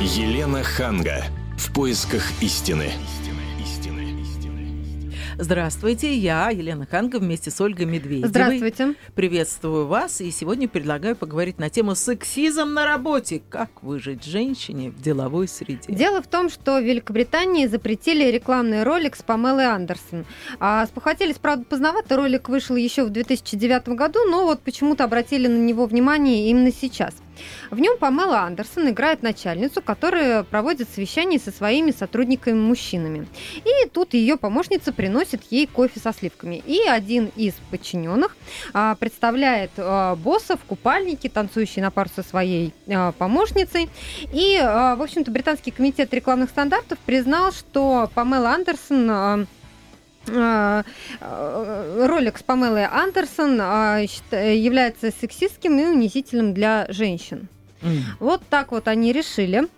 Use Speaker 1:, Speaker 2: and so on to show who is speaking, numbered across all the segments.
Speaker 1: Елена Ханга. В поисках истины.
Speaker 2: Здравствуйте, я Елена Ханга вместе с Ольгой Медведевой.
Speaker 3: Здравствуйте.
Speaker 2: Приветствую вас, и сегодня предлагаю поговорить на тему сексизм на работе. Как выжить женщине в деловой среде?
Speaker 3: Дело в том, что в Великобритании запретили рекламный ролик с Памелой Андерсон. А спохватились, правда, поздновато. Ролик вышел еще в 2009 году, но вот почему-то обратили на него внимание именно сейчас. В нем Памела Андерсон играет начальницу, которая проводит совещание со своими сотрудниками-мужчинами. И тут ее помощница приносит ей кофе со сливками. И один из подчиненных а, представляет а, босса в купальнике, танцующий на пару со своей а, помощницей. И, в общем-то, британский комитет рекламных стандартов признал, что Памела Андерсон ролик с Памелой Андерсон является сексистским и унизительным для женщин. Mm. Вот так вот они решили.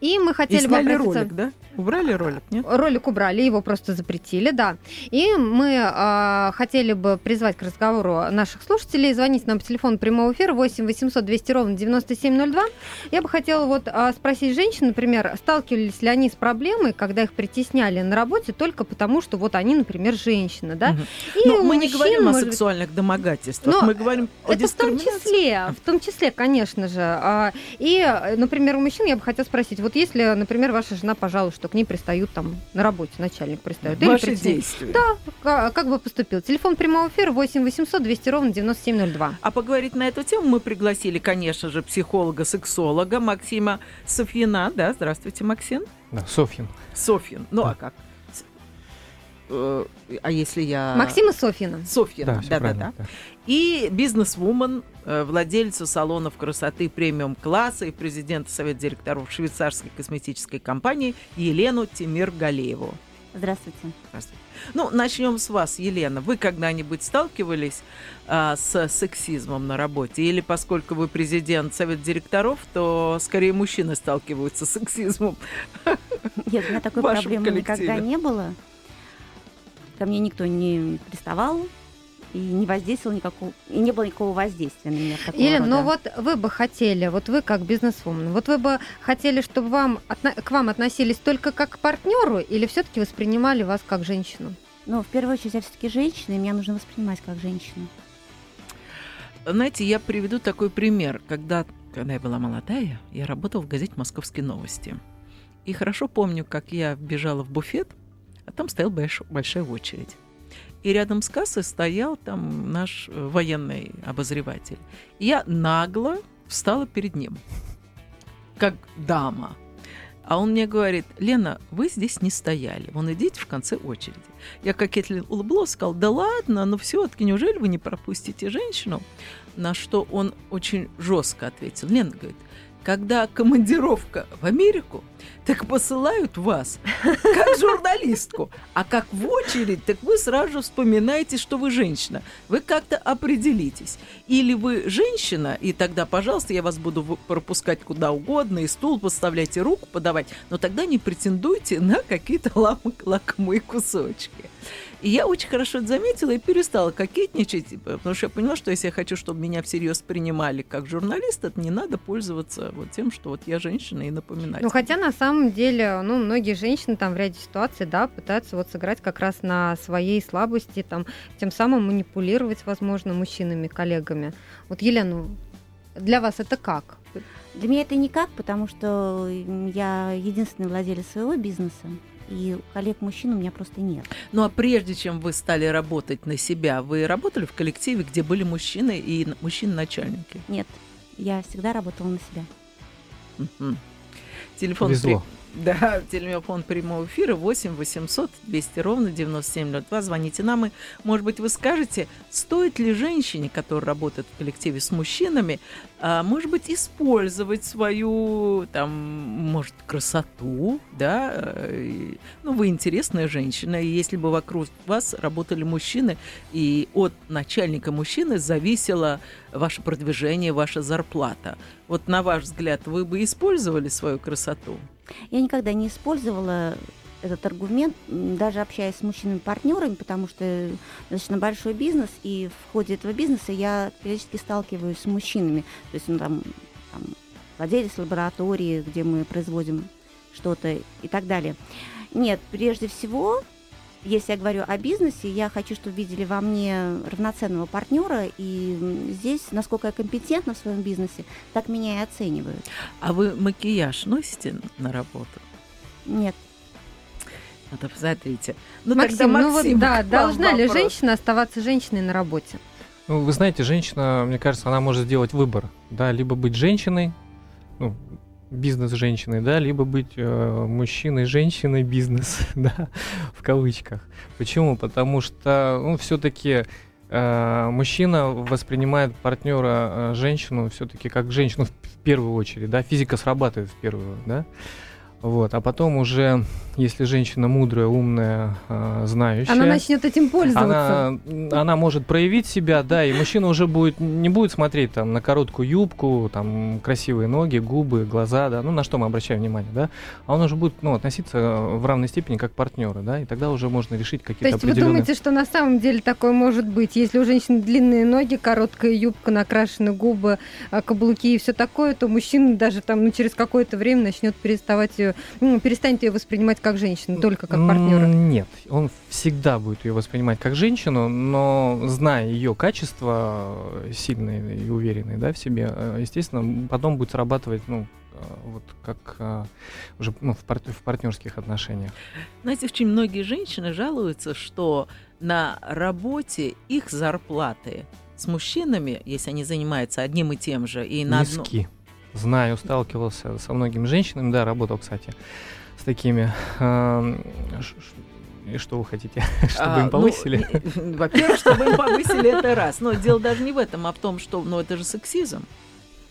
Speaker 3: И мы хотели
Speaker 2: и
Speaker 3: бы
Speaker 2: обратиться... ролик, да? Убрали ролик, нет?
Speaker 3: Ролик убрали, его просто запретили, да. И мы э, хотели бы призвать к разговору наших слушателей. Звоните нам по телефону прямого эфира 8 800 200 ровно 9702. Я бы хотела вот э, спросить женщин, например, сталкивались ли они с проблемой, когда их притесняли на работе только потому, что вот они, например, женщины, да?
Speaker 2: Угу. И Но мы мужчин, не говорим о сексуальных быть... домогательствах,
Speaker 3: Но
Speaker 2: мы говорим о
Speaker 3: это в том числе, в том числе, конечно же. И, например, у мужчин я бы хотела спросить, вот если, например, ваша жена пожалуйста, что к ней пристают там на работе, начальник пристает.
Speaker 2: Ваши или действия.
Speaker 3: Да, как бы поступил. Телефон прямого эфира 8 800 200 ровно 9702.
Speaker 2: А поговорить на эту тему мы пригласили, конечно же, психолога-сексолога Максима Софьина. Да, здравствуйте, Максим.
Speaker 4: Да, Софьин.
Speaker 2: Софьин. Ну,
Speaker 4: да.
Speaker 2: а как? Э, а если я...
Speaker 3: Максима Софьина.
Speaker 2: Софьина, да-да-да. И бизнес-вумен, э, владельца салонов красоты премиум-класса и президента Совета директоров швейцарской косметической компании Елену Тимир-Галееву.
Speaker 5: Здравствуйте.
Speaker 2: Здравствуйте. Ну, начнем с вас, Елена. Вы когда-нибудь сталкивались а, с сексизмом на работе? Или поскольку вы президент Совета директоров, то скорее мужчины сталкиваются с сексизмом?
Speaker 5: Нет, у меня такой проблемы никогда не было ко мне никто не приставал, и не воздействовал никакого, и не было никакого воздействия на меня.
Speaker 3: Елена, но вот вы бы хотели, вот вы как бизнесвумен, вот вы бы хотели, чтобы вам, к вам относились только как к партнеру, или все-таки воспринимали вас как женщину?
Speaker 5: Ну, в первую очередь, я все-таки женщина, и меня нужно воспринимать как женщину.
Speaker 2: Знаете, я приведу такой пример. Когда, когда я была молодая, я работала в газете «Московские новости». И хорошо помню, как я бежала в буфет – там стояла больш, большая очередь. И рядом с кассой стоял там наш э, военный обозреватель. Я нагло встала перед ним, как дама. А он мне говорит, Лена, вы здесь не стояли, вон идите в конце очереди. Я кокетливо улыбнулась, сказал, да ладно, ну все-таки неужели вы не пропустите женщину? На что он очень жестко ответил. Лена говорит, когда командировка в Америку, так посылают вас как журналистку, а как в очередь, так вы сразу вспоминаете, что вы женщина. Вы как-то определитесь. Или вы женщина, и тогда, пожалуйста, я вас буду пропускать куда угодно, и стул подставляйте руку подавать, но тогда не претендуйте на какие-то лакомые кусочки. И я очень хорошо это заметила и перестала кокетничать, типа, потому что я поняла, что если я хочу, чтобы меня всерьез принимали как журналист, это не надо пользоваться вот тем, что вот я женщина и напоминать.
Speaker 3: Ну, хотя на самом деле, ну, многие женщины там в ряде ситуаций, да, пытаются вот сыграть как раз на своей слабости, там, тем самым манипулировать, возможно, мужчинами, коллегами. Вот, Елена, для вас это как?
Speaker 5: Для меня это никак, потому что я единственный владелец своего бизнеса и коллег-мужчин у меня просто нет.
Speaker 2: Ну а прежде чем вы стали работать на себя, вы работали в коллективе, где были мужчины и мужчины-начальники?
Speaker 5: Нет, я всегда работала на себя.
Speaker 2: Телефон
Speaker 4: Повезло.
Speaker 2: Да, телефон прямого эфира 8 800 200 ровно 9702. Звоните нам, и, может быть, вы скажете, стоит ли женщине, которая работает в коллективе с мужчинами, а, может быть, использовать свою, там, может, красоту, да, э, ну, вы интересная женщина, и если бы вокруг вас работали мужчины, и от начальника мужчины зависело ваше продвижение, ваша зарплата. Вот на ваш взгляд, вы бы использовали свою красоту?
Speaker 5: Я никогда не использовала этот аргумент, даже общаясь с мужчинами-партнерами, потому что достаточно большой бизнес, и в ходе этого бизнеса я периодически сталкиваюсь с мужчинами. То есть, ну, там, там владелец лаборатории, где мы производим что-то и так далее. Нет, прежде всего, если я говорю о бизнесе, я хочу, чтобы видели во мне равноценного партнера, и здесь, насколько я компетентна в своем бизнесе, так меня и оценивают.
Speaker 2: А вы макияж носите на работу?
Speaker 5: Нет.
Speaker 2: Это посмотрите. Ну,
Speaker 3: Максим, тогда Максим, ну вот, да, должна вопрос. ли женщина оставаться женщиной на работе?
Speaker 4: Ну, вы знаете, женщина, мне кажется, она может сделать выбор, да, либо быть женщиной, ну, бизнес женщиной, да, либо быть э, мужчиной, женщиной, бизнес, да, в кавычках. Почему? Потому что, ну, все-таки э, мужчина воспринимает партнера э, женщину все-таки как женщину в, первую очередь, да, физика срабатывает в первую, да. Вот, а потом уже, если женщина мудрая, умная, э, знающая,
Speaker 3: она начнет этим пользоваться.
Speaker 4: Она, она может проявить себя, да, и мужчина уже будет не будет смотреть там на короткую юбку, там красивые ноги, губы, глаза, да, ну на что мы обращаем внимание, да, а он уже будет, ну относиться в равной степени как партнеры, да, и тогда уже можно решить какие-то.
Speaker 3: То есть определенные... вы думаете, что на самом деле такое может быть, если у женщины длинные ноги, короткая юбка, накрашены губы, а, каблуки и все такое, то мужчина даже там ну, через какое-то время начнет переставать ее ну, перестанет ее воспринимать как женщину, только как партнера?
Speaker 4: Нет, он всегда будет ее воспринимать как женщину, но зная ее качества э, сильные и уверенные да, в себе, э, естественно, потом будет срабатывать ну, э, вот как уже ну, в, пар- в партнерских отношениях.
Speaker 2: Знаете, очень многие женщины жалуются, что на работе их зарплаты с мужчинами, если они занимаются одним и тем же, и на
Speaker 4: Низки. Одно знаю, сталкивался со многими женщинами, да, работал, кстати, с такими. И что вы хотите? чтобы а, им ну, повысили?
Speaker 2: Ну, во-первых, чтобы им повысили, это раз. Но дело даже не в этом, а в том, что ну, это же сексизм.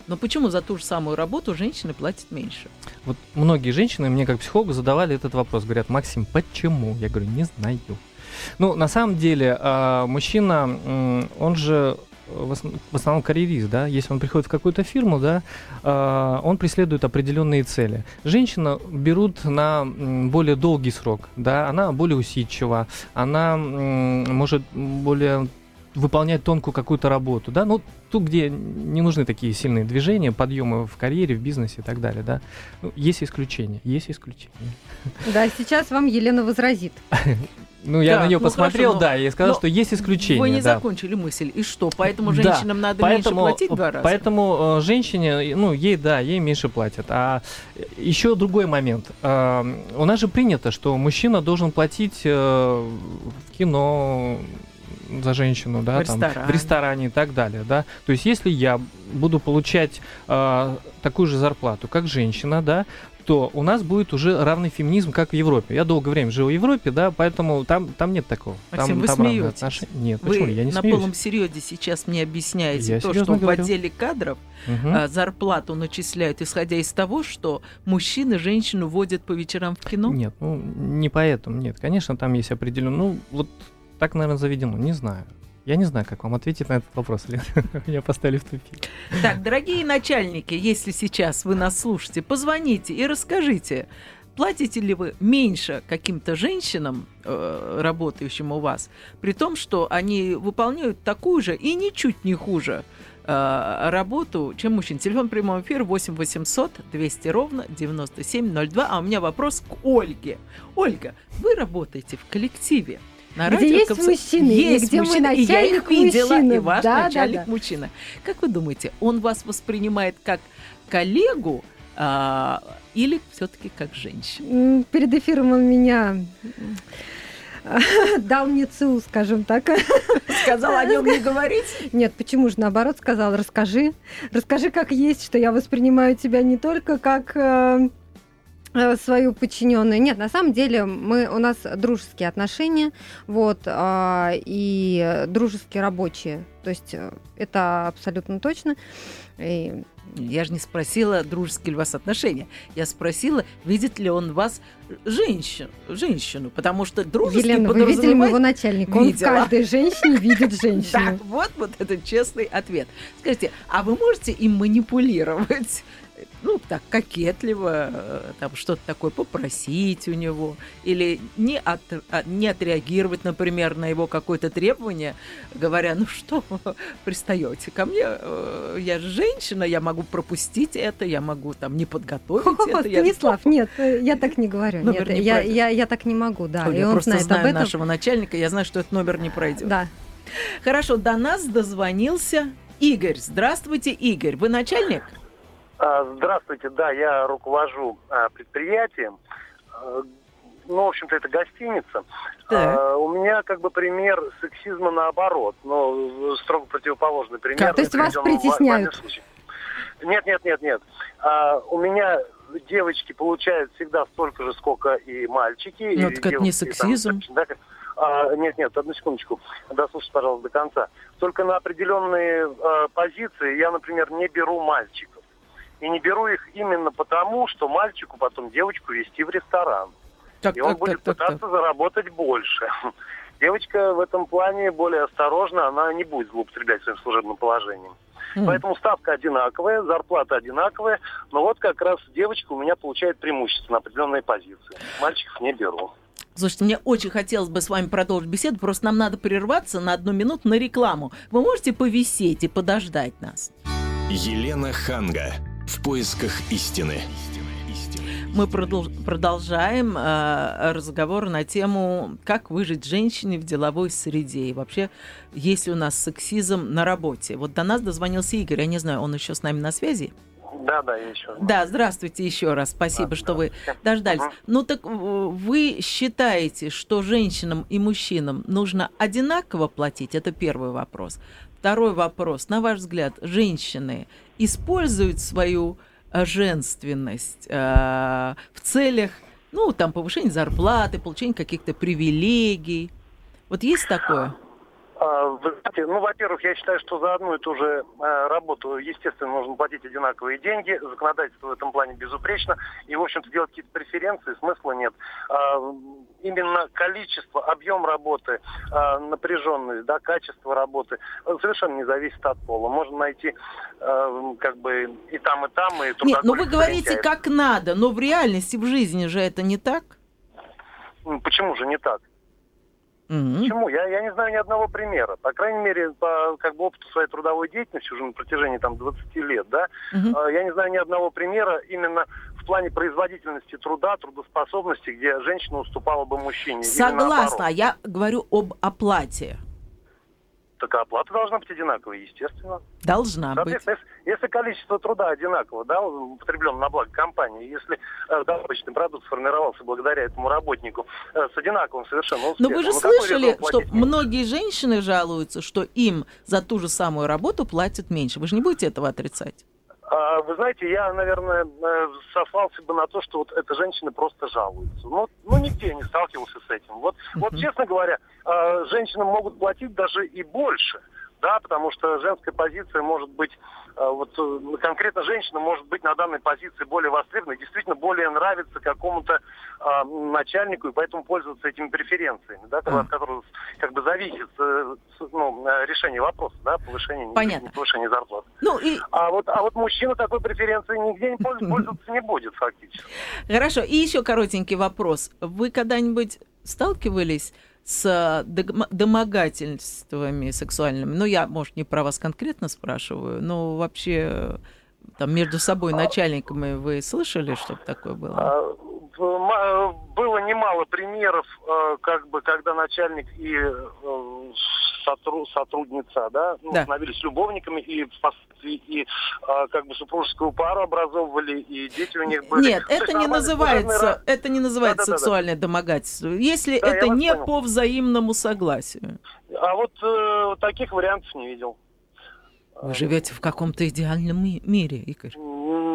Speaker 2: Но почему за ту же самую работу женщины платят меньше?
Speaker 4: Вот многие женщины мне как психологу задавали этот вопрос. Говорят, Максим, почему? Я говорю, не знаю. Ну, на самом деле, а, мужчина, он же в основном карьерист, да, если он приходит в какую-то фирму, да, э, он преследует определенные цели. Женщина берут на более долгий срок, да, она более усидчива, она может более выполнять тонкую какую-то работу, да, ну, тут, где не нужны такие сильные движения, подъемы в карьере, в бизнесе и так далее, да. Ну, есть исключения, есть исключения.
Speaker 3: Да, сейчас вам Елена возразит.
Speaker 4: Ну, я да, на нее ну, посмотрел, хорошо, да, и сказал, что есть исключения.
Speaker 2: Вы не
Speaker 4: да.
Speaker 2: закончили мысль. И что? Поэтому женщинам да, надо поэтому, меньше платить два раза?
Speaker 4: Поэтому э, женщине, ну, ей, да, ей меньше платят. А еще другой момент. Э, у нас же принято, что мужчина должен платить э, в кино, за женщину, да, в, там, ресторане. в ресторане и так далее, да. То есть, если я буду получать э, такую же зарплату, как женщина, да, то у нас будет уже равный феминизм, как в Европе. Я долгое время жил в Европе, да, поэтому там, там нет такого.
Speaker 2: Максим,
Speaker 4: там,
Speaker 2: вы
Speaker 4: там
Speaker 2: смеетесь? Отнош...
Speaker 4: Нет,
Speaker 2: вы
Speaker 4: почему? Я не
Speaker 2: на
Speaker 4: смеюсь.
Speaker 2: полном серьезе сейчас мне объясняете Я то, что говорю. в отделе кадров угу. а, зарплату начисляют, исходя из того, что мужчины женщину водят по вечерам в кино?
Speaker 4: Нет, ну не поэтому, нет. Конечно, там есть определенно, ну вот так, наверное, заведено, не знаю. Я не знаю, как вам ответить на этот вопрос. Меня поставили в тупик.
Speaker 2: Так, дорогие начальники, если сейчас вы нас слушаете, позвоните и расскажите, платите ли вы меньше каким-то женщинам, э, работающим у вас, при том, что они выполняют такую же и ничуть не хуже э, работу, чем мужчин. Телефон прямого эфира 8 800 200 ровно 9702. А у меня вопрос к Ольге. Ольга, вы работаете в коллективе.
Speaker 3: На где радио, есть капс... мужчины, есть где мужчины, мой начальник и я их видела, мужчина.
Speaker 2: и ваш да, начальник да, да. мужчина. Как вы думаете, он вас воспринимает как коллегу а, или все-таки как женщину?
Speaker 3: Перед эфиром он меня дал мне ЦУ, скажем так.
Speaker 2: Сказал о нем не говорить?
Speaker 3: Нет, почему же наоборот сказал, расскажи. Расскажи, как есть, что я воспринимаю тебя не только как Э, свою подчиненную. Нет, на самом деле мы, у нас дружеские отношения, вот, а, и дружеские рабочие. То есть э, это абсолютно точно.
Speaker 2: И... Я же не спросила, дружеские ли у вас отношения. Я спросила, видит ли он вас женщин, женщину, потому что дружеский
Speaker 3: Елена, вы видели моего начальника? Он видела. в каждой женщине видит женщину.
Speaker 2: Да, вот, вот это честный ответ. Скажите, а вы можете им манипулировать? Ну, так, кокетливо, э, там, что-то такое попросить у него, или не, от, а, не отреагировать, например, на его какое-то требование, говоря, ну что, пристаете ко мне, э, я же женщина, я могу пропустить это, я могу там не подготовить
Speaker 3: О,
Speaker 2: это. я-
Speaker 3: Станислав, нет, э, я так не говорю.
Speaker 2: Номер
Speaker 3: Нет,
Speaker 2: не
Speaker 3: я, я, я так не могу, да.
Speaker 2: Ой,
Speaker 3: и
Speaker 2: я
Speaker 3: он
Speaker 2: просто
Speaker 3: знает
Speaker 2: знаю
Speaker 3: об этом.
Speaker 2: нашего начальника, я знаю, что этот номер не пройдет.
Speaker 3: Да.
Speaker 2: Хорошо, до нас дозвонился Игорь. Здравствуйте, Игорь. Вы начальник?
Speaker 6: А, Здравствуйте, да, я руковожу а, предприятием. А, Ну, в общем-то, это гостиница.
Speaker 2: Так.
Speaker 6: А, У меня как бы пример сексизма наоборот, но строго противоположный пример.
Speaker 3: Как? То есть вас притесняют?
Speaker 6: Нет, нет, нет, нет. А, У меня девочки получают всегда столько же, сколько и мальчики.
Speaker 2: Ну, так это не
Speaker 6: девушки, там,
Speaker 2: сексизм.
Speaker 6: да, а, нет, нет, одну секундочку. Дослушайте, пожалуйста, до конца. Только на определенные э, позиции я, например, не беру мальчиков. И не беру их именно потому, что мальчику потом девочку вести в ресторан.
Speaker 2: Так,
Speaker 6: И он
Speaker 2: так,
Speaker 6: будет
Speaker 2: так, так,
Speaker 6: пытаться заработать больше. Девочка в этом плане более осторожна, она не будет злоупотреблять своим служебным положением.
Speaker 2: М.
Speaker 6: Поэтому ставка одинаковая, зарплата одинаковая, но вот как раз девочка у меня получает преимущество на определенные позиции. Мальчиков не беру.
Speaker 2: Слушайте, мне очень хотелось бы с вами продолжить беседу, просто нам надо прерваться на одну минуту на рекламу. Вы можете повисеть и подождать нас?
Speaker 1: Елена Ханга. В поисках истины.
Speaker 2: Мы продол- продолжаем э, разговор на тему, как выжить женщине в деловой среде. И вообще, есть ли у нас сексизм на работе. Вот до нас дозвонился Игорь, я не знаю, он еще с нами на связи?
Speaker 6: Да, да, я еще.
Speaker 2: Да, здравствуйте еще раз. Спасибо,
Speaker 6: Да,
Speaker 2: что вы
Speaker 6: да.
Speaker 2: дождались.
Speaker 6: Мгм.
Speaker 2: Ну так э, вы считаете, что женщинам и мужчинам нужно одинаково платить? Это первый вопрос. Второй вопрос. На ваш взгляд, женщины используют свою э, женственность э, в целях, ну, там, повышения зарплаты, получения каких-то привилегий? Вот есть такое?
Speaker 6: А, Вы знаете, ну, во-первых, я считаю, что за одну и ту же э, работу, естественно, нужно платить одинаковые деньги. Законодательство в этом плане безупречно. И, в общем-то, делать какие-то преференции смысла нет. А, Именно количество, объем работы, а, напряженность, да, качество работы э, совершенно не зависит от пола. Можно найти э, как бы и там, и там, и
Speaker 2: Нет, ну вы говорите как надо, но в реальности, в жизни же это не так.
Speaker 6: Почему же не так?
Speaker 2: Мгм.
Speaker 6: Почему? Я, я не знаю ни одного примера. По крайней мере, по как бы опыту своей трудовой деятельности уже на протяжении там 20 лет, да, э, я не знаю ни одного примера именно в плане производительности труда, трудоспособности, где женщина уступала бы мужчине.
Speaker 2: Согласна, я говорю об оплате.
Speaker 6: Так оплата должна быть одинаковой, естественно.
Speaker 2: Должна быть.
Speaker 6: Если, если количество труда одинаково, да, употреблено на благо компании, если э, добавочный продукт сформировался благодаря этому работнику э, с одинаковым совершенно
Speaker 2: Но
Speaker 6: успехом,
Speaker 2: вы же
Speaker 6: ну,
Speaker 2: слышали, что многие женщины жалуются, что им за ту же самую работу платят меньше. Вы же не будете этого отрицать?
Speaker 6: А, Вы знаете, я, наверное, э, сослался бы на то, что вот эта женщина просто жалуется. Ну, ну нигде я не сталкивался с этим. Вот, вот честно говоря, э, женщинам могут платить даже и больше. Да, потому что женская позиция может быть, э, вот э, конкретно женщина может быть на данной позиции более востребована, действительно более нравится какому-то э, начальнику, и поэтому пользоваться этими преференциями, да,
Speaker 2: А.
Speaker 6: от которых как бы зависит ну, решение вопроса, да, повышение,
Speaker 2: Понятно.
Speaker 6: не повышение зарплат.
Speaker 2: Ну и
Speaker 6: А вот, а вот мужчина такой преференции нигде не польз- пользоваться не будет фактически.
Speaker 2: хорошо. И еще коротенький вопрос. Вы когда-нибудь сталкивались с домогательствами сексуальными? Ну, я, может, не про вас конкретно спрашиваю, но вообще э, там между собой начальниками вы слышали, чтобы такое было?
Speaker 6: В- ма- Было немало примеров, э, как бы, когда начальник и э, сотру- сотрудница, да, ну,
Speaker 2: Да.
Speaker 6: становились любовниками и впоследствии и э, как бы супружескую пару образовывали, и дети у них были.
Speaker 2: Нет, это не называется, это не называется
Speaker 6: Да-да-да-да.
Speaker 2: сексуальное домогательство. Если
Speaker 6: Да,
Speaker 2: это не
Speaker 6: понял.
Speaker 2: по взаимному согласию.
Speaker 6: А вот э, таких вариантов не видел.
Speaker 2: Вы живете в каком-то идеальном ми- мире, Игорь.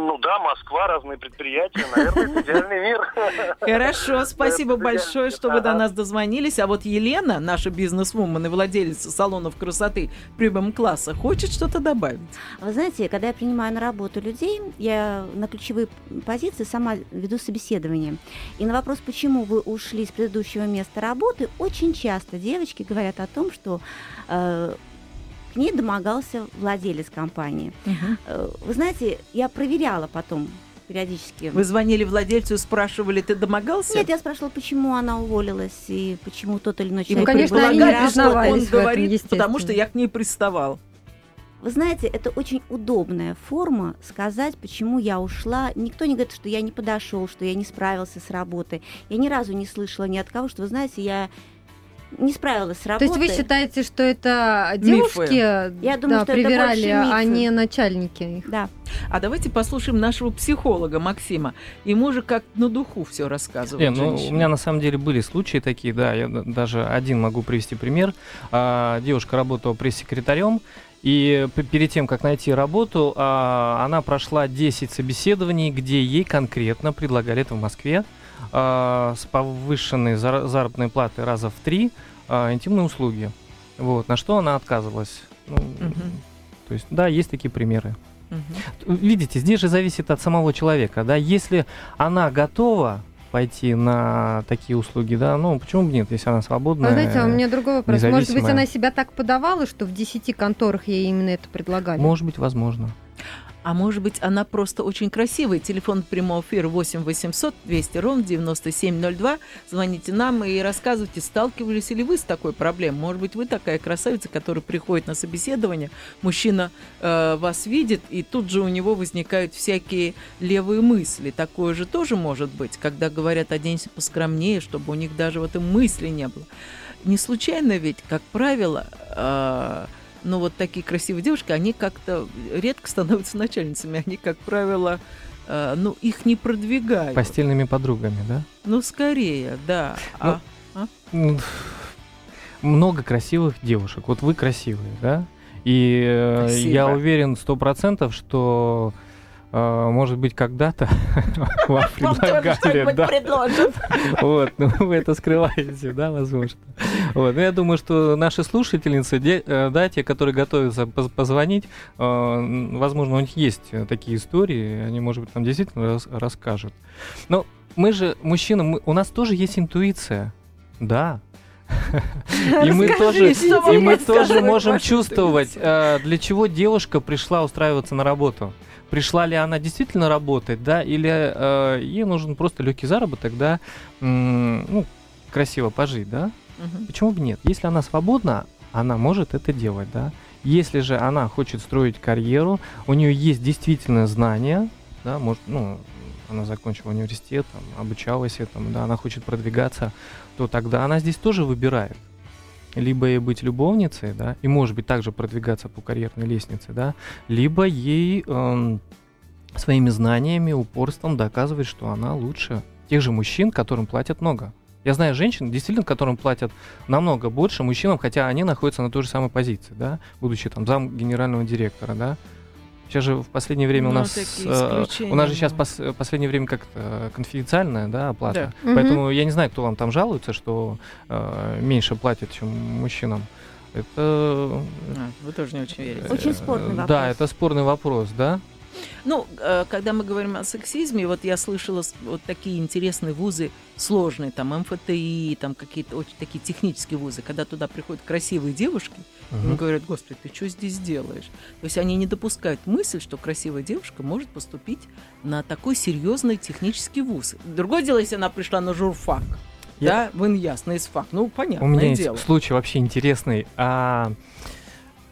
Speaker 6: Ну да, Москва, разные предприятия, наверное, это идеальный мир.
Speaker 2: Хорошо, спасибо большое, что вы до нас дозвонились. А вот Елена, наша бизнес-вумен и владелица салонов красоты премиум класса, хочет что-то добавить.
Speaker 5: Вы знаете, когда я принимаю на работу людей, я на ключевые позиции сама веду собеседование. И на вопрос, почему вы ушли с предыдущего места работы, очень часто девочки говорят о том, что э, к ней домогался владелец компании. Э, Вы знаете, я проверяла потом периодически.
Speaker 2: Вы звонили владельцу и спрашивали, ты домогался?
Speaker 5: Нет, я спрашивала, почему она уволилась и почему тот или иной
Speaker 2: И
Speaker 5: человек
Speaker 3: конечно,
Speaker 5: была
Speaker 3: они
Speaker 5: не
Speaker 2: что он
Speaker 3: этом,
Speaker 2: говорит, потому что я к ней приставал.
Speaker 5: Вы знаете, это очень удобная форма сказать, почему я ушла. Никто не говорит, что я не подошел, что я не справился с работой. Я ни разу не слышала ни от кого, что, вы знаете, я не справилась с
Speaker 3: То
Speaker 5: работой.
Speaker 3: есть вы считаете, что это
Speaker 2: Мифы.
Speaker 3: девушки
Speaker 5: Я думаю,
Speaker 3: да,
Speaker 5: что это
Speaker 3: привирали,
Speaker 5: больше
Speaker 3: а не начальники их?
Speaker 5: Да.
Speaker 2: А давайте послушаем нашего психолога Максима. Ему же как на духу все рассказывает.
Speaker 4: Не, ну, у меня на самом деле были случаи такие, да, я даже один могу привести пример. А, девушка работала пресс-секретарем, и перед тем, как найти работу, а, она прошла 10 собеседований, где ей конкретно предлагали это в Москве а, с повышенной зар- заработной платой раза в три а, интимные услуги. Вот, на что она отказывалась. Ну,
Speaker 2: Мгм.
Speaker 4: То есть, да, есть такие примеры.
Speaker 2: Мгм.
Speaker 4: Видите, здесь же зависит от самого человека, да, если она готова пойти на такие услуги, да, ну почему бы нет, если она свободная.
Speaker 3: А знаете, а у меня другой вопрос. Может быть, она себя так подавала, что в 10 конторах ей именно это предлагали?
Speaker 4: Может быть, возможно.
Speaker 2: А может быть, она просто очень красивая. Телефон прямого эфира 8 800 200 ровно 9702. Звоните нам и рассказывайте, сталкивались ли вы с такой проблемой. Может быть, вы такая красавица, которая приходит на собеседование, мужчина э, вас видит, и тут же у него возникают всякие левые мысли. Такое же тоже может быть, когда говорят, оденься поскромнее, чтобы у них даже в этом мысли не было. Не случайно ведь, как правило, э, ну вот такие красивые девушки, они как-то редко становятся начальницами. Они, как правило, э, ну, их не продвигают.
Speaker 4: Постельными подругами, да?
Speaker 2: Ну, скорее, да. А,
Speaker 4: Ну, Много красивых девушек. Вот вы красивые, да? И э,
Speaker 2: Спасибо.
Speaker 4: я уверен сто процентов, что может быть когда-то вам предлагали, да. Вот, ну вы это скрываете, да, возможно. Вот, ну я думаю, что наши слушательницы, э, да, те, которые готовятся поз- позвонить, э, возможно, у них есть э, такие истории, они, может быть, нам действительно рас- расскажут. Но мы же, мужчины, у нас тоже есть интуиция, да. И мы тоже, и мы тоже можем чувствовать, для чего девушка пришла устраиваться на работу. Пришла ли она действительно работать, да, или э, ей нужен просто легкий заработок, да, ну, красиво пожить, да?
Speaker 2: Мгм.
Speaker 4: Почему бы нет? Если она свободна, она может это делать, да. Если же она хочет строить карьеру, у нее есть действительно знания, да, может, ну, она закончила университет, там, обучалась этому, да, она хочет продвигаться, то тогда она здесь тоже выбирает. Либо ей быть любовницей, да, и может быть также продвигаться по карьерной лестнице, да, либо ей эм, своими знаниями, упорством доказывать, что она лучше тех же мужчин, которым платят много. Я знаю женщин, действительно, которым платят намного больше мужчинам, хотя они находятся на той же самой позиции, да, будучи там зам генерального директора, да. Сейчас же в последнее время у
Speaker 2: Ну,
Speaker 4: нас
Speaker 2: такие
Speaker 4: э, у нас же сейчас пос- последнее время как-то конфиденциальная, да, оплата.
Speaker 3: Да.
Speaker 4: Поэтому я не знаю, кто вам там жалуется, что э, меньше платят, чем мужчинам. Это
Speaker 2: А, Вы тоже не очень верите.
Speaker 5: Очень спорный
Speaker 4: э,
Speaker 5: вопрос.
Speaker 4: Да, это спорный вопрос, да.
Speaker 2: Ну, э, когда мы говорим о сексизме, вот я слышала вот такие интересные вузы, сложные, там МФТИ, там какие-то очень такие технические вузы, когда туда приходят красивые девушки,
Speaker 4: Мгм.
Speaker 2: им говорят, господи, ты что здесь делаешь? То есть они не допускают мысль, что красивая девушка может поступить на такой серьезный технический вуз. Другое дело, если она пришла на журфак,
Speaker 4: Я-
Speaker 2: да, в иньяс, на ИСФАК, ну, понятное
Speaker 4: У меня есть
Speaker 2: дело.
Speaker 4: случай вообще интересный. А,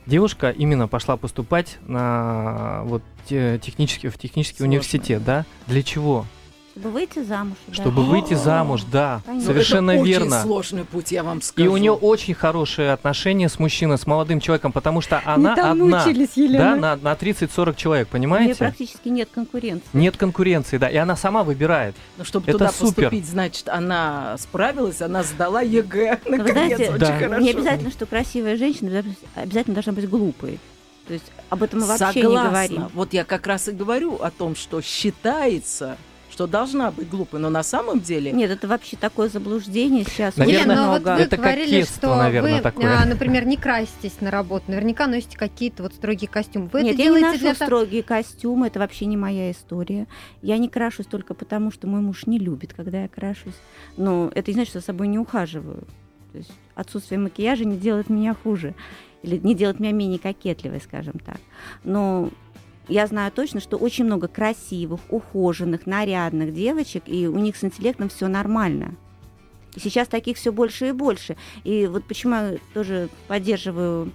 Speaker 4: девушка именно пошла поступать на вот те- технический в технический
Speaker 2: Сложно.
Speaker 4: университет, да? Для чего?
Speaker 5: Чтобы выйти замуж. да.
Speaker 4: Чтобы выйти замуж, да,
Speaker 5: Конечно.
Speaker 4: совершенно
Speaker 2: Ну, это
Speaker 4: верно.
Speaker 2: Очень сложный путь, я вам скажу.
Speaker 4: И у нее очень хорошие отношения с мужчиной, с молодым человеком, потому что она одна. Да, на, на 30-40 человек,
Speaker 5: У нее
Speaker 4: понимаете?
Speaker 5: практически нет конкуренции.
Speaker 4: Нет конкуренции, да, и она сама выбирает.
Speaker 2: Но чтобы
Speaker 4: Это
Speaker 2: туда
Speaker 4: супер.
Speaker 2: поступить, значит, она справилась, она сдала ЕГЭ.
Speaker 5: Вы
Speaker 2: Наконец,
Speaker 5: знаете,
Speaker 2: очень
Speaker 4: Да.
Speaker 2: хорошо.
Speaker 5: Не обязательно, что красивая женщина обязательно- обязательно должна быть глупой. То есть об этом мы вообще
Speaker 2: Согласна.
Speaker 5: не говорим.
Speaker 2: Вот я как раз и говорю о том, что считается, что должна быть глупой, но на самом деле...
Speaker 5: Нет, это вообще такое заблуждение сейчас.
Speaker 4: Наверное,
Speaker 3: Елена, ну вот вы
Speaker 4: Это
Speaker 3: говорили, что
Speaker 4: наверное,
Speaker 3: вы,
Speaker 4: такое.
Speaker 3: а, например, не краситесь на работу, наверняка носите какие-то вот строгие костюмы. Вы
Speaker 5: Нет,
Speaker 3: это
Speaker 5: я не ношу
Speaker 3: для
Speaker 5: строгие костюмы, это вообще не моя история. Я не крашусь только потому, что мой муж не любит, когда я крашусь. Но это не значит, что я за собой не ухаживаю. То есть отсутствие макияжа не делает меня хуже. или не делать меня менее кокетливой, скажем так. Но я знаю точно, что очень много красивых, ухоженных, нарядных девочек, и у них с интеллектом все нормально. И сейчас таких все больше и больше. И вот почему я тоже поддерживаю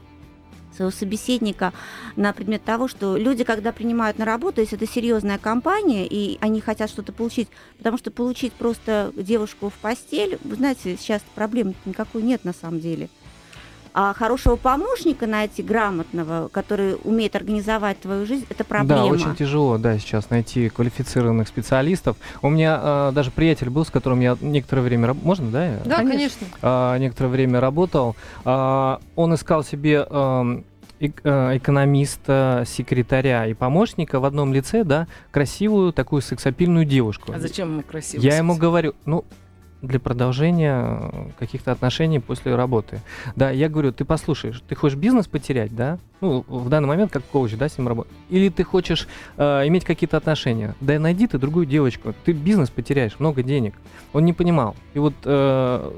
Speaker 5: своего собеседника на предмет того, что люди, когда принимают на работу, если это серьезная компания, и они хотят что-то получить, потому что получить просто девушку в постель, вы знаете, сейчас проблем никакой нет на самом деле. А хорошего помощника найти, грамотного, который умеет организовать твою жизнь, это проблема.
Speaker 4: Да, очень тяжело, да, сейчас найти квалифицированных специалистов. У меня э, даже приятель был, с которым я некоторое время... Можно, да?
Speaker 3: Да, конечно.
Speaker 4: Э, некоторое время работал. Э, он искал себе... Э, экономиста, секретаря и помощника в одном лице, да, красивую такую сексапильную девушку.
Speaker 2: А зачем ему красивую?
Speaker 4: Я ему говорю, ну, для продолжения каких-то отношений после работы. Да, я говорю, ты послушаешь, ты хочешь бизнес потерять, да? Ну, в данный момент как коуч, да, с ним работать. Или ты хочешь э, иметь какие-то отношения. Да найди ты другую девочку, ты бизнес потеряешь, много денег. Он не понимал. И вот э,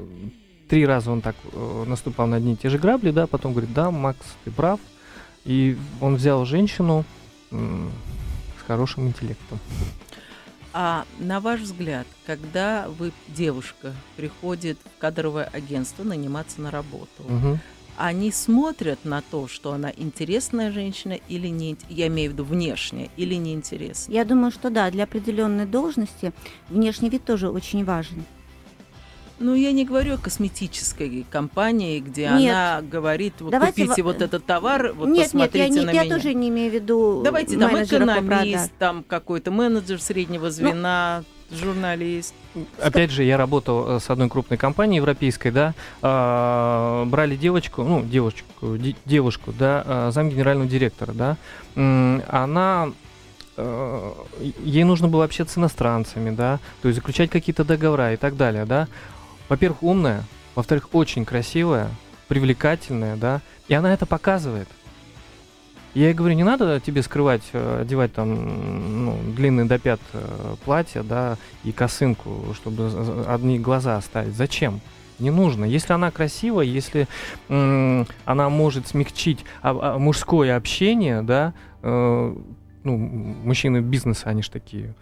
Speaker 4: три раза он так э, наступал на одни и те же грабли, да, потом говорит, да, Макс, ты прав. И он взял женщину э, с хорошим интеллектом.
Speaker 2: А на ваш взгляд, когда вы, девушка, приходит в кадровое агентство наниматься на работу,
Speaker 4: Мгм.
Speaker 2: они смотрят на то, что она интересная женщина или не, я имею в виду внешне, или неинтересная?
Speaker 5: Я думаю, что да, для определенной должности внешний вид тоже очень важен.
Speaker 2: Ну, я не говорю о косметической компании, где
Speaker 5: Нет.
Speaker 2: она говорит, вот
Speaker 5: Давайте
Speaker 2: купите
Speaker 5: во-
Speaker 2: вот этот товар, вот
Speaker 5: нет, нет, я,
Speaker 2: посмотрите на
Speaker 5: я
Speaker 2: меня.
Speaker 5: тоже не имею в виду
Speaker 2: Давайте там экономист, там какой-то менеджер среднего звена, журналист.
Speaker 4: Опять же, я работал э, с одной крупной компанией европейской, да, а, брали девочку, ну, девочку, де- девушку, да, а, зам генерального директора, да, она э, ей нужно было общаться с иностранцами, да, то есть заключать какие-то договора и так далее, да. Во-первых, умная, во-вторых, очень красивая, привлекательная, да, и она это показывает. Я ей говорю, не надо тебе скрывать, э, одевать там ну, длинные до пят э, платья, да, и косынку, чтобы одни глаза оставить. Зачем? Не нужно. Если она красивая, если она может смягчить а- а мужское общение, да, э, ну, мужчины бизнеса, они же такие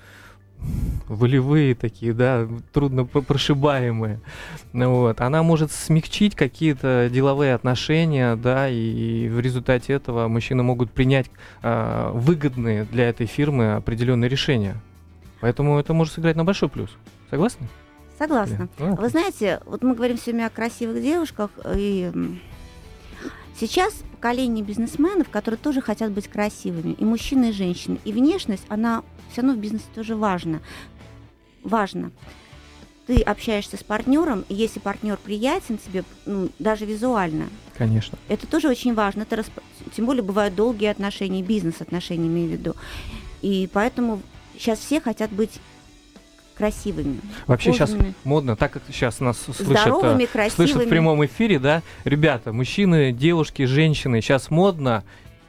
Speaker 4: волевые такие, да, трудно пр- прошибаемые. Ну Вот. Она может смягчить какие-то деловые отношения, да, и в результате этого мужчины могут принять а, выгодные для этой фирмы определенные решения. Поэтому это может сыграть на большой плюс. Согласны?
Speaker 5: Согласна.
Speaker 4: Ну,
Speaker 5: Вы знаете, вот мы говорим время о красивых девушках, и сейчас поколение бизнесменов, которые тоже хотят быть красивыми, и мужчины, и женщины, и внешность, она все равно в бизнесе тоже важна. Важно. Ты общаешься с партнером, и если партнер приятен тебе, ну, даже визуально,
Speaker 4: Конечно.
Speaker 5: это тоже очень важно. Это расп- Тем более бывают долгие отношения, бизнес-отношения, имею в виду. И поэтому сейчас все хотят быть красивыми.
Speaker 4: Вообще сейчас
Speaker 5: ухоженными,
Speaker 4: модно, так как сейчас нас слышат, э,
Speaker 5: здоровыми, красивыми.
Speaker 4: слышат в прямом эфире, да, ребята, мужчины, девушки, женщины, сейчас модно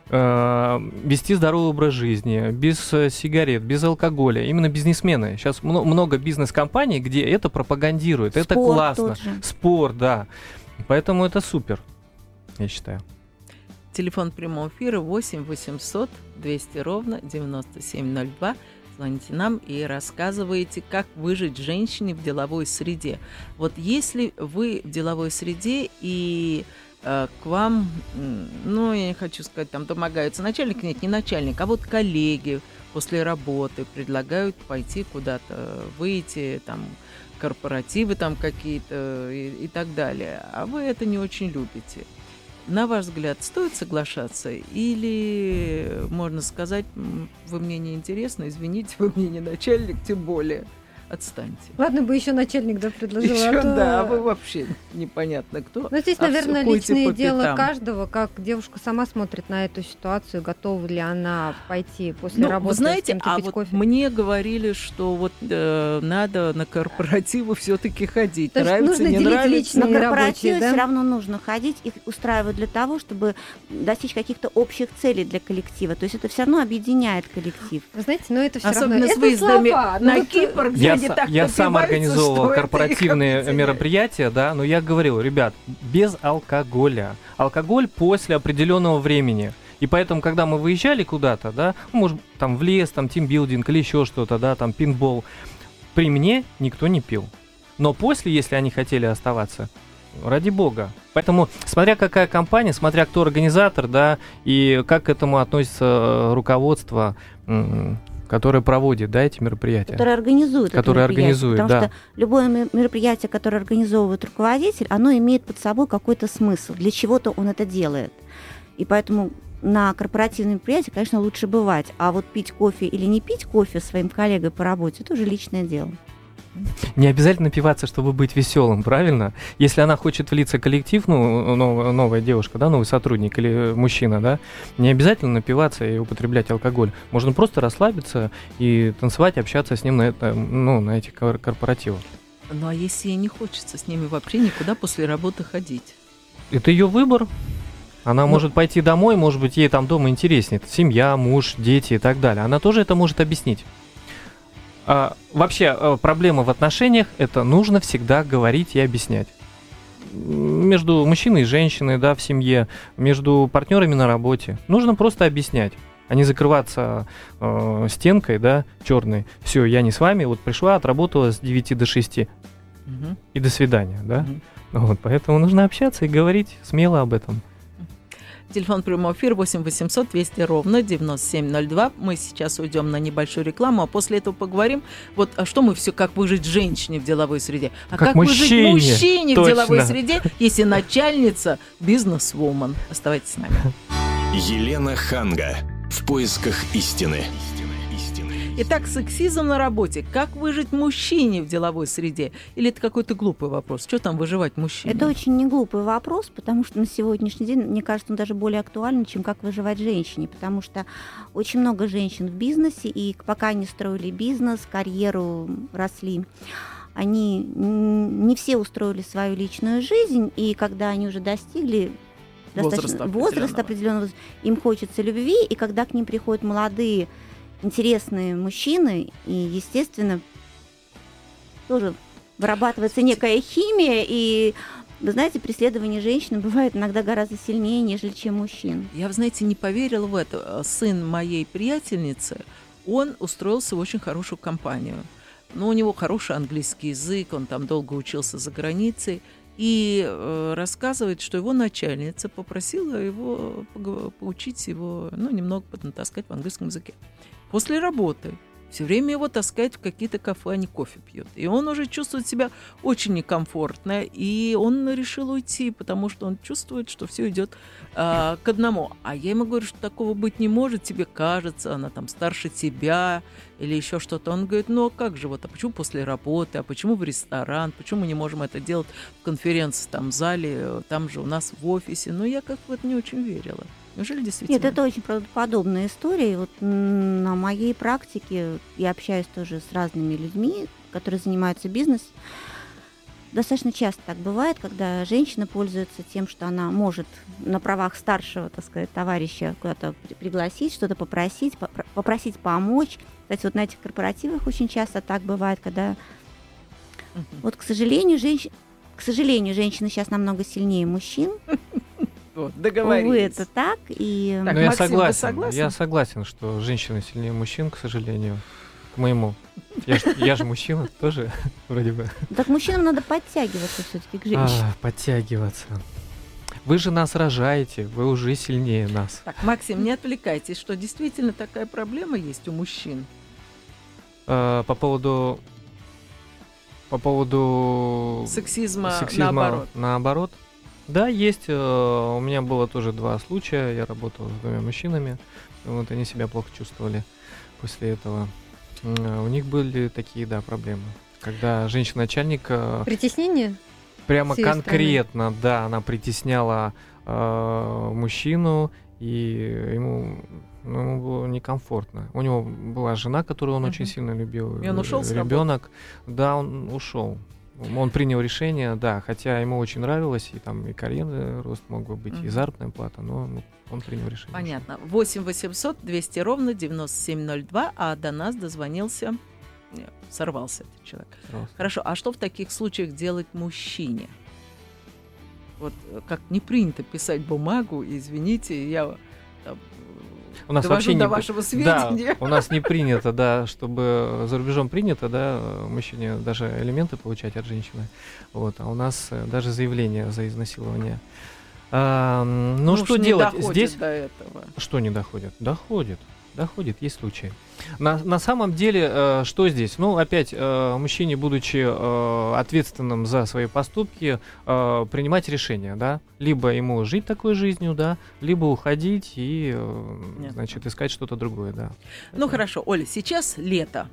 Speaker 4: вести здоровый образ жизни, без э, сигарет, без алкоголя. Именно бизнесмены. Сейчас мно- много бизнес-компаний, где это пропагандируют. это
Speaker 5: Спорт
Speaker 4: классно.
Speaker 5: тот же.
Speaker 4: Спорт, да. Поэтому это супер, я считаю.
Speaker 2: Телефон прямого эфира 8 800 200 ровно 9702. Звоните нам и рассказываете, как выжить женщине в деловой среде. Вот если вы в деловой среде и э, к вам, ну, я не хочу сказать, там домогаются начальник, нет, не начальник, а вот коллеги после работы предлагают пойти куда-то, выйти, там, корпоративы там какие-то и, и так далее, а вы это не очень любите. На ваш взгляд, стоит соглашаться или можно сказать, «М, вы мне не интересны, извините, вы мне не начальник, тем более отстаньте.
Speaker 3: Ладно бы еще начальник, да, предложил. а
Speaker 2: Еще
Speaker 3: то-
Speaker 2: да, а вы вообще непонятно кто.
Speaker 3: Ну, здесь,
Speaker 2: а
Speaker 3: наверное, личное дело
Speaker 2: пятам.
Speaker 3: каждого, как девушка сама смотрит на эту ситуацию, готова ли она пойти после
Speaker 2: Ну,
Speaker 3: работы
Speaker 2: вы знаете,
Speaker 3: с кем-то
Speaker 2: а
Speaker 3: пить
Speaker 2: вот
Speaker 3: кофе.
Speaker 2: мне говорили, что вот э, надо на корпоративы все-таки ходить.
Speaker 3: То есть
Speaker 2: нравится,
Speaker 3: нужно
Speaker 2: не
Speaker 3: делить
Speaker 2: нравится.
Speaker 5: На корпоративы
Speaker 3: рабочие, да?
Speaker 5: все равно нужно ходить, их устраивают для того, чтобы достичь каких-то общих целей для коллектива. То есть это все равно объединяет коллектив.
Speaker 3: Вы знаете, но это все
Speaker 2: Особенно
Speaker 3: равно...
Speaker 2: с
Speaker 3: это
Speaker 2: выездами
Speaker 3: слова. Ну,
Speaker 2: на
Speaker 3: вот,
Speaker 2: Кипр, где
Speaker 4: Я
Speaker 2: они так
Speaker 4: я сам организовывал корпоративные мероприятия, да, но я говорил, ребят, без алкоголя. Алкоголь после определенного времени. И поэтому, когда мы выезжали куда-то, да, ну, может, там в лес, там тимбилдинг или еще что-то, да, там пинбол, при мне никто не пил. Но после, если они хотели оставаться, ради бога. Поэтому, смотря какая компания, смотря кто организатор, да, и как к этому относится э, руководство, м, которое проводит, да, эти мероприятия.
Speaker 5: Который организует мероприятие.
Speaker 4: организует,
Speaker 5: Потому
Speaker 4: да.
Speaker 5: что любое ме- мероприятие, которое организовывает руководитель, оно имеет под собой какой-то смысл. Для чего-то он это делает. И поэтому на корпоративном мероприятии, конечно, лучше бывать. А вот пить кофе или не пить кофе своим коллегой по работе, это уже личное дело.
Speaker 4: Не обязательно напиваться, чтобы быть веселым, правильно? Если она хочет влиться в коллектив, ну, нов- новая девушка, да, новый сотрудник или мужчина, да, не обязательно напиваться и употреблять алкоголь. Можно просто расслабиться и танцевать, общаться с ним на, это, ну, на этих кор- корпоративах.
Speaker 2: Ну а если ей не хочется с ними вообще никуда после работы ходить?
Speaker 4: Это ее выбор. Она
Speaker 2: Ну-
Speaker 4: может пойти домой, может быть, ей там дома интереснее. Семья, муж, дети и так далее. Она тоже это может объяснить. А, вообще, э, проблема в отношениях – это нужно всегда говорить и объяснять. Между мужчиной и женщиной, да, в семье, между партнерами на работе. Нужно просто объяснять, а не закрываться э, стенкой, да, черной. Все, я не с вами, вот пришла, отработала с 9 до 6
Speaker 2: Мгм.
Speaker 4: и до свидания, да.
Speaker 2: Мгм.
Speaker 4: Вот, поэтому нужно общаться и говорить смело об этом.
Speaker 2: Телефон прямого эфира 8 800 200 ровно 9702. Мы сейчас уйдем на небольшую рекламу, а после этого поговорим. Вот, а что мы все, как выжить женщине в деловой среде? А
Speaker 4: Как
Speaker 2: как, выжить
Speaker 4: мужчине,
Speaker 2: мужчине в
Speaker 4: точно.
Speaker 2: деловой среде, если начальница бизнес-вумен? Оставайтесь с нами.
Speaker 1: Елена Ханга. В поисках истины.
Speaker 2: Итак, сексизм на работе. Как выжить мужчине в деловой среде? Или это какой-то глупый вопрос? Что там выживать мужчине?
Speaker 5: Это очень неглупый вопрос, потому что на сегодняшний день, мне кажется, он даже более актуален, чем как выживать женщине, потому что очень много женщин в бизнесе, и пока они строили бизнес, карьеру, росли, они не все устроили свою личную жизнь, и когда они уже достигли
Speaker 2: Возраста
Speaker 5: достаточно
Speaker 2: определенного.
Speaker 5: возраста определенного, им хочется любви, и когда к ним приходят молодые, интересные мужчины, и, естественно, тоже вырабатывается некая химия, и вы знаете, преследование женщины бывает иногда гораздо сильнее, нежели чем мужчин.
Speaker 2: Я, вы знаете, не поверила в это. Сын моей приятельницы, он устроился в очень хорошую компанию. Но у него хороший английский язык, он там долго учился за границей. И э, рассказывает, что его начальница попросила его поучить его, ну, немного поднатаскать в английском языке. После работы все время его таскают в какие-то кафе, они кофе пьют. И он уже чувствует себя очень некомфортно, и он решил уйти, потому что он чувствует, что все идет а, к одному. А я ему говорю, что такого быть не может, тебе кажется, она там старше тебя или еще что-то. Он говорит, ну а как же вот, а почему после работы, а почему в ресторан, почему мы не можем это делать в конференции там зале, э, там же у нас в офисе. Но я как-то в не очень верила. Неужели действительно?
Speaker 5: Нет, это очень правдоподобная история. И вот на моей практике я общаюсь тоже с разными людьми, которые занимаются бизнесом. Достаточно часто так бывает, когда женщина пользуется тем, что она может на правах старшего, так сказать, товарища куда-то при- пригласить, что-то попросить, попро- попросить помочь. Кстати, вот на этих корпоративах очень часто так бывает, когда вот, к сожалению, женщ... к сожалению, женщины сейчас намного сильнее мужчин.
Speaker 2: Вот,
Speaker 5: Увы,
Speaker 2: договорились.
Speaker 5: это так. И
Speaker 2: Так,
Speaker 4: я
Speaker 2: Максим, вы
Speaker 4: согласен.
Speaker 2: согласны?
Speaker 4: Я согласен, что женщины сильнее мужчин, к сожалению. К моему. Я ж, я же мужчина тоже, вроде бы.
Speaker 5: так мужчинам надо подтягиваться все-таки к женщинам.
Speaker 4: А, подтягиваться. Вы же нас рожаете, вы уже сильнее нас.
Speaker 2: Так, Максим, не отвлекайтесь, что действительно такая проблема есть у мужчин.
Speaker 4: А, по поводу... По поводу...
Speaker 2: Сексизма,
Speaker 4: сексизма
Speaker 2: наоборот.
Speaker 4: наоборот. Да, есть. э, У меня было тоже два случая. Я работал с двумя мужчинами. Вот они себя плохо чувствовали после этого. А У них были такие, да, проблемы. Когда женщина-начальник э,
Speaker 3: Притеснение?
Speaker 4: прямо конкретно, да, она притесняла э, мужчину, и ему, ну, ему было некомфортно. У него была жена, которую он очень
Speaker 2: Мгм.
Speaker 4: сильно любил.
Speaker 2: И он ушел с работы?
Speaker 4: Ребенок. Да, он ушел. Он принял решение, да, хотя ему очень нравилось, и там и карьерный рост мог бы быть, и
Speaker 2: Мгм.
Speaker 4: заработная плата, но ну, он принял решение.
Speaker 2: Понятно. 8 800 200 ровно 9702, а до нас дозвонился не, сорвался этот человек.
Speaker 4: Пожалуйста.
Speaker 2: Хорошо, а что в таких случаях делать мужчине? Вот э, как не принято писать бумагу, извините, я
Speaker 4: У нас
Speaker 2: довожу
Speaker 4: вообще
Speaker 2: до
Speaker 4: не...
Speaker 2: вашего
Speaker 4: Да,
Speaker 2: сведения.
Speaker 4: у нас не принято, да, чтобы за рубежом принято, да, мужчине даже элементы получать от женщины. Вот, а у нас э, даже заявление за изнасилование. А, ну,
Speaker 2: уж
Speaker 4: что
Speaker 2: не
Speaker 4: делать? Здесь
Speaker 2: до этого.
Speaker 4: Что не доходит? Доходит. Доходит, есть случаи. На, на самом деле, э, что здесь? Ну, опять, э, мужчине, будучи э, ответственным за свои поступки, э, принимать решения, да? Либо ему жить такой жизнью, да, либо уходить и, э, значит, искать что-то другое, да.
Speaker 2: Ну
Speaker 4: Это-
Speaker 2: хорошо, Оля, сейчас лето.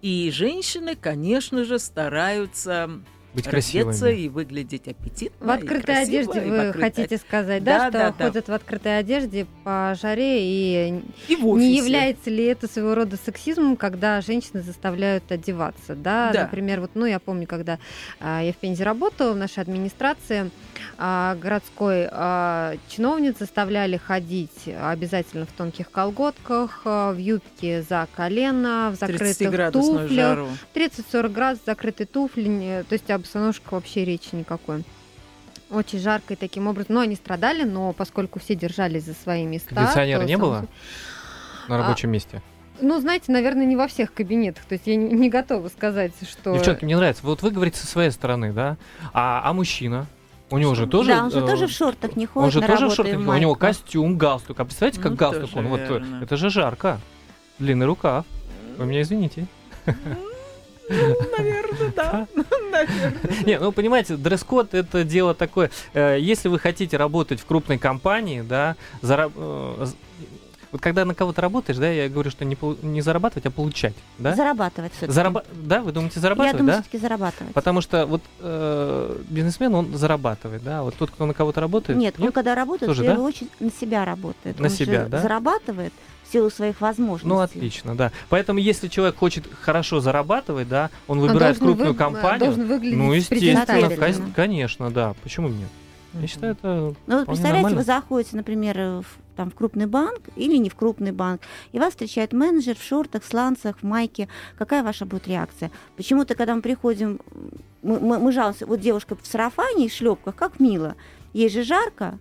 Speaker 2: И женщины, конечно же, стараются
Speaker 4: Быть красивыми.
Speaker 2: и выглядеть аппетитно.
Speaker 3: В открытой
Speaker 2: красиво,
Speaker 3: одежде вы
Speaker 2: открытой
Speaker 3: хотите сказать, да,
Speaker 2: Да,
Speaker 3: что
Speaker 2: да, да.
Speaker 3: ходят в открытой одежде по жаре и
Speaker 2: И в офисе.
Speaker 3: не является ли это своего рода сексизмом, когда женщины заставляют одеваться, да?
Speaker 2: Да.
Speaker 3: Например, вот, ну, я помню, когда а, я в Пензе работала, в нашей администрации а, городской а, чиновниц заставляли ходить обязательно в тонких колготках, а, в юбке за колено, в закрытых
Speaker 2: 30-градусную
Speaker 3: туфлях.
Speaker 2: жару.
Speaker 3: 30-40 градусов, закрытые туфли, то есть об босоножках вообще речи никакой. Очень жарко и таким образом. Ну, они страдали, но поскольку все держались за свои места...
Speaker 4: Кондиционера не было? На
Speaker 3: а,
Speaker 4: рабочем месте.
Speaker 3: Ну, знаете, наверное, не во всех кабинетах. То есть я не, не готова сказать, что...
Speaker 4: Девчонки, мне нравится. Вот вы говорите со своей стороны, да? А, а мужчина? У него же тоже...
Speaker 5: да, он же
Speaker 4: э,
Speaker 5: тоже в шортах не ходит
Speaker 4: Он же
Speaker 5: на
Speaker 4: тоже в шортах,
Speaker 5: в
Speaker 4: у него костюм, галстук. А представляете, как
Speaker 2: Ну,
Speaker 4: галстук он? Вот,
Speaker 2: верно.
Speaker 4: это же жарко. Длинный рукав. Вы меня извините.
Speaker 2: Наверное, да. Наверное.
Speaker 4: Не, ну понимаете, дресс-код это дело такое. Э, Если вы хотите работать в крупной компании, да, э, вот когда на кого-то работаешь, да, я говорю, что не, не зарабатывать, а получать, да?
Speaker 5: Зарабатывать все
Speaker 4: Зараба- Да, вы думаете
Speaker 5: Я
Speaker 4: зарабатывать,
Speaker 5: думаю,
Speaker 4: да?
Speaker 5: все-таки зарабатывать.
Speaker 4: Потому что вот э, бизнесмен, он зарабатывает, да, вот тот, кто на кого-то работает.
Speaker 5: Нет, он когда работает,
Speaker 4: Тоже,
Speaker 5: в
Speaker 4: да?
Speaker 5: очередь на себя работает.
Speaker 4: На
Speaker 5: он
Speaker 4: себя,
Speaker 5: же
Speaker 4: да?
Speaker 5: зарабатывает в силу своих возможностей.
Speaker 4: Ну, отлично, да. Поэтому, если человек хочет хорошо зарабатывать, да, он выбирает
Speaker 3: должен
Speaker 4: крупную
Speaker 3: вы-
Speaker 4: компанию.
Speaker 3: Должен выглядеть
Speaker 4: Ну, естественно, конечно, да. Почему нет? Я считаю, это
Speaker 5: Ну, вот представляете,
Speaker 4: нормально.
Speaker 5: вы заходите, например, в, там, в крупный банк или не в крупный банк, и вас встречает менеджер в шортах, сланцах, в майке. Какая ваша будет реакция? Почему-то, когда мы приходим, мы, мы, мы жалуемся, вот девушка в сарафане и шлепках, как мило. Ей же жарко.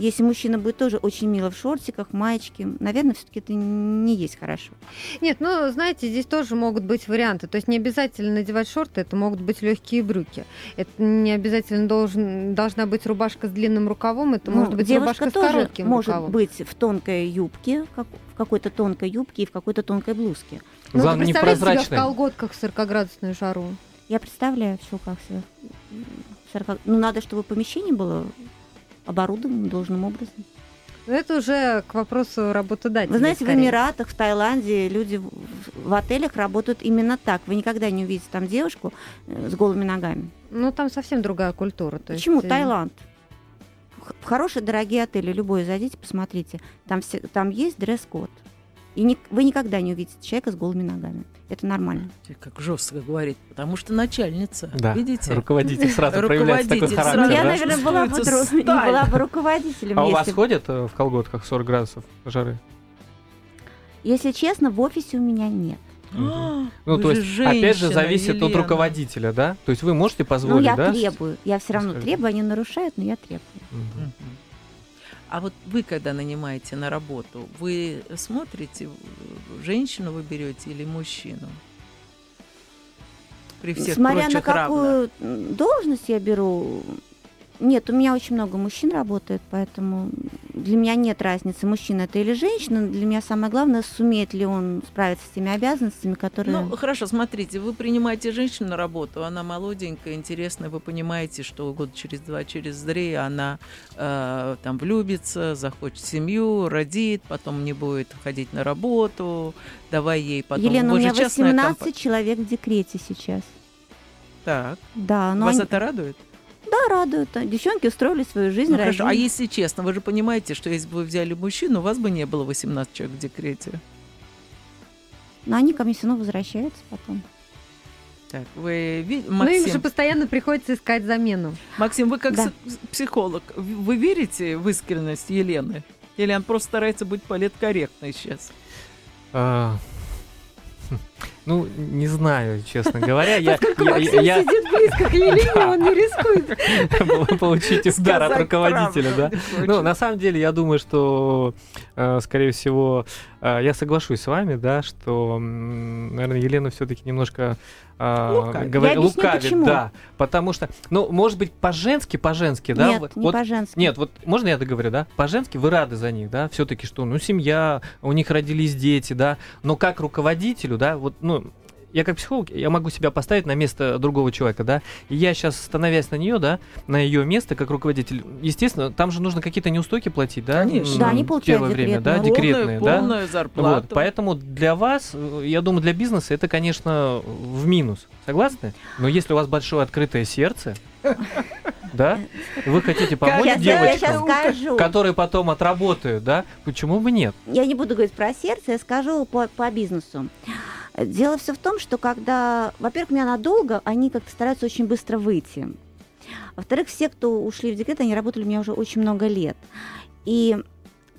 Speaker 5: Если мужчина будет тоже очень мило в шортиках, маечке, наверное, все-таки это не есть хорошо.
Speaker 3: Нет, ну, знаете, здесь тоже могут быть варианты. То есть не обязательно надевать шорты, это могут быть легкие брюки. Это не обязательно должен, должна быть рубашка с длинным рукавом, это
Speaker 5: Ну,
Speaker 3: может быть рубашка с коротким
Speaker 5: может
Speaker 3: рукавом.
Speaker 5: быть в тонкой юбке, как- в какой-то тонкой юбке и в какой-то тонкой блузке.
Speaker 3: Ну,
Speaker 4: Главное,
Speaker 3: вы
Speaker 4: не
Speaker 3: представляете себя в
Speaker 4: прозрачной.
Speaker 3: колготках в 40-градусную жару?
Speaker 5: Я представляю все как себя. в 40 Ну, надо, чтобы помещение было оборудовано должным образом.
Speaker 3: Но это уже к вопросу работодателя.
Speaker 5: Вы знаете, в
Speaker 3: скорее.
Speaker 5: Эмиратах, в Таиланде люди в, в отелях работают именно так. Вы никогда не увидите там девушку э, с голыми ногами.
Speaker 3: Ну, там совсем другая культура. то
Speaker 5: Почему?
Speaker 3: есть, э,
Speaker 5: Таиланд. В хорошие, дорогие отели, любой зайдите, посмотрите. Там, все, там есть дресс-код. И ни- вы никогда не увидите человека с голыми ногами. Это нормально.
Speaker 2: Как жестко говорить, потому что начальница.
Speaker 4: Да,
Speaker 2: Видите?
Speaker 4: руководитель сразу проявляет такой характер,
Speaker 5: Ну, я, наверное, была бы, не
Speaker 2: сталь.
Speaker 5: была бы руководителем.
Speaker 4: А у вас ходят э, в колготках 40 градусов жары?
Speaker 5: если честно, в офисе у меня нет.
Speaker 2: А,
Speaker 4: Ну,
Speaker 2: вы
Speaker 4: то есть, опять же,
Speaker 2: женщина,
Speaker 4: зависит от
Speaker 2: Елена.
Speaker 4: руководителя, да? То есть вы можете
Speaker 5: Ну,
Speaker 4: позволить,
Speaker 5: я
Speaker 4: да?
Speaker 5: требую. Я все равно требую, они нарушают, но я требую.
Speaker 2: А вот вы, когда нанимаете на работу, вы смотрите, женщину вы берете или мужчину? При всех
Speaker 5: Смотря на какую м, должность я беру, нет, у меня очень много мужчин работает, поэтому для меня нет разницы, мужчина это или женщина. Для меня самое главное, сумеет ли он справиться с теми обязанностями, которые...
Speaker 2: Ну, хорошо, смотрите, вы принимаете женщину на работу, она молоденькая, интересная, вы понимаете, что год через два, через три она э, там влюбится, захочет семью, родит, потом не будет ходить на работу, давай ей потом...
Speaker 5: Елена, у меня
Speaker 2: частная
Speaker 5: 18
Speaker 2: компания.
Speaker 5: человек в декрете сейчас.
Speaker 2: Так,
Speaker 5: Да, но
Speaker 2: вас
Speaker 5: они-
Speaker 2: это радует?
Speaker 5: Да, радует. Девчонки устроили свою жизнь,
Speaker 2: Ну, хорошо, а если честно, вы же понимаете, что если бы вы взяли мужчину, у вас бы не было 18 человек в декрете.
Speaker 5: Но они ко мне все равно возвращаются потом.
Speaker 2: Так, вы ви-
Speaker 3: Ну, им же
Speaker 2: Максим,
Speaker 3: постоянно приходится искать замену.
Speaker 2: Максим, вы как
Speaker 5: Да.
Speaker 2: психолог, вы верите в искренность Елены? Или она просто старается быть политкорректной сейчас?
Speaker 4: А, Ну, не знаю, честно говоря. Я,
Speaker 3: Поскольку
Speaker 4: я-
Speaker 3: Максим
Speaker 4: я-
Speaker 3: сидит близко к Елене, он не рискует.
Speaker 4: получить удар от руководителя, да? Ну, на самом деле, я думаю, что, э, скорее всего, э, я соглашусь с вами, да, что, наверное, Елена все-таки немножко э,
Speaker 2: Лукавит.
Speaker 4: говорит-
Speaker 5: Я объясню,
Speaker 4: лукавит,
Speaker 5: почему.
Speaker 4: да, потому что, ну, может быть, по-женски, по-женски, да?
Speaker 5: Нет,
Speaker 4: вот-
Speaker 5: не по-женски.
Speaker 4: Нет, вот можно я договорю, да? По-женски вы рады за них, да? Все-таки что, ну, семья, у них родились дети, да? Но как руководителю, да, вот, ну, я как психолог, я могу себя поставить на место другого человека, да, и я сейчас, становясь на нее, да, на ее место как руководитель, естественно, там же нужно какие-то неустойки платить, да?
Speaker 2: Конечно.
Speaker 5: Да, они получают
Speaker 4: первое время, да, декретные,
Speaker 2: полную,
Speaker 4: да?
Speaker 2: полную зарплату.
Speaker 4: Вот, поэтому для вас, э, я думаю, для бизнеса это, конечно, в минус. Согласны? Но если у вас большое открытое сердце, да, вы хотите помочь
Speaker 5: Я,
Speaker 4: девочкам,
Speaker 5: скажу.
Speaker 4: которые потом отработают, да, почему бы нет?
Speaker 5: Я не буду говорить про сердце, я скажу по, по бизнесу. Дело все в том, что когда, во-первых, меня надолго, они как-то стараются очень быстро выйти. Во-вторых, все, кто ушли в декрет, они работали у меня уже очень много лет. И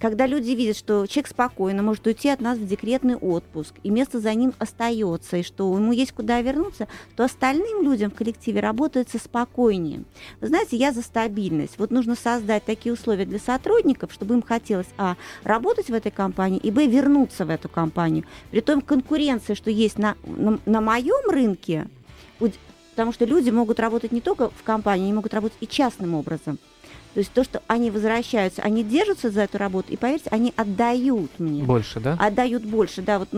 Speaker 5: когда люди видят, что человек спокойно может уйти от нас в декретный отпуск, и место за ним остается, и что ему есть куда вернуться, то остальным людям в коллективе работается спокойнее. Вы знаете, я за стабильность. Вот нужно создать такие условия для сотрудников, чтобы им хотелось, а, работать в этой компании, и, б, вернуться в эту компанию. При том конкуренции, что есть на, на, на моем рынке, потому что люди могут работать не только в компании, они могут работать и частным образом. То есть то, что они возвращаются, они держатся за эту работу, и поверьте, они отдают мне.
Speaker 4: Больше, да?
Speaker 5: Отдают больше, да, вот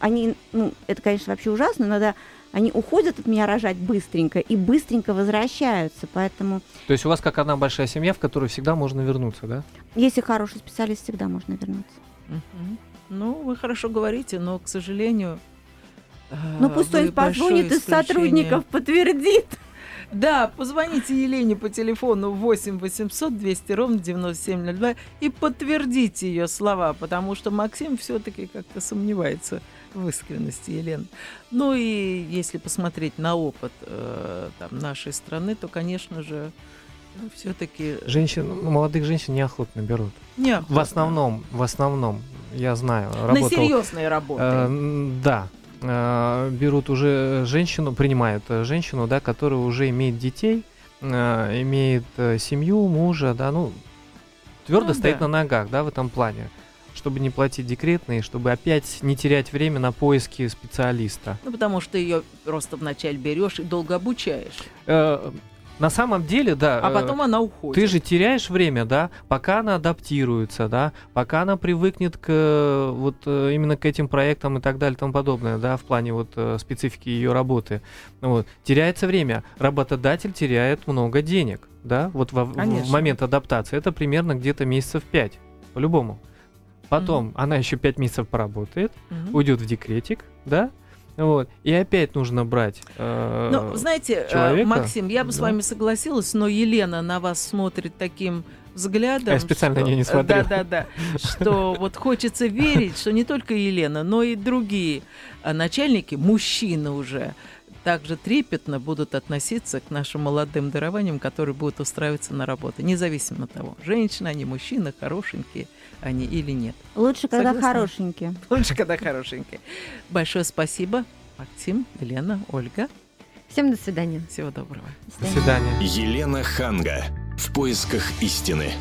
Speaker 5: они, ну, это, конечно, вообще ужасно, но да, они уходят от меня рожать быстренько и быстренько возвращаются, поэтому
Speaker 4: То есть у вас как одна большая семья, в которую всегда можно вернуться, да?
Speaker 5: если хороший специалист, всегда можно вернуться.
Speaker 2: Мгм. Ну, вы хорошо говорите, но, к сожалению...
Speaker 5: Ну пусть
Speaker 2: вы
Speaker 5: кто-нибудь позвонит из сотрудников, подтвердит.
Speaker 2: Да, позвоните Елене по телефону 8 800 200 ровно 9702 и подтвердите ее слова, потому что Максим все-таки как-то сомневается в искренности Елены. Ну и если посмотреть на опыт э, там, нашей страны, то, конечно же, все-таки
Speaker 4: Женщин, ну, молодых женщин неохотно берут.
Speaker 2: неохотно.
Speaker 4: В основном, в основном, я знаю,
Speaker 2: на
Speaker 4: работал...
Speaker 2: серьезные работы.
Speaker 4: Э, да, берут уже женщину, принимают э, женщину, да, которая уже имеет детей, э, имеет э, семью, мужа, да, ну, твердо
Speaker 2: Ну
Speaker 4: стоит
Speaker 2: да.
Speaker 4: на ногах, да, в этом плане, чтобы не платить декретные, чтобы опять не терять время на поиски специалиста.
Speaker 2: Ну, потому что ее просто вначале берешь и долго обучаешь,
Speaker 4: Э, на самом деле, да.
Speaker 2: а
Speaker 4: э,
Speaker 2: потом она уходит.
Speaker 4: Ты же теряешь время, да, пока она адаптируется, да, пока она привыкнет к э, вот э, именно к этим проектам и так далее и тому подобное, да, в плане вот специфики ее работы. Вот. Теряется время, работодатель теряет много денег, да, вот во- в, момент адаптации. Это примерно где-то месяцев 5, по-любому. Потом она еще 5 месяцев поработает,
Speaker 2: Мгм.
Speaker 4: уйдет в декретик, да, вот, и опять нужно брать. э,
Speaker 2: Ну, знаете, э,
Speaker 4: человека,
Speaker 2: Максим, я бы с
Speaker 4: да.
Speaker 2: вами согласилась, но Елена на вас смотрит таким взглядом.
Speaker 4: Я специально
Speaker 2: что-
Speaker 4: на неё не смотрю.
Speaker 2: Да, да, да. Что вот хочется верить, что не только Елена, но и другие а, начальники, мужчины уже, также трепетно будут относиться к нашим молодым дарованиям, которые будут устраиваться на работу, независимо от того, женщины они, мужчины, хорошенькие они или нет.
Speaker 5: Лучше, когда
Speaker 2: Согласна.
Speaker 5: хорошенькие.
Speaker 2: Лучше, когда хорошенькие. Большое спасибо, Максим, Елена, Ольга.
Speaker 3: Всем до свидания.
Speaker 2: Всего доброго.
Speaker 4: До свидания.
Speaker 1: Елена Ханга. В поисках истины.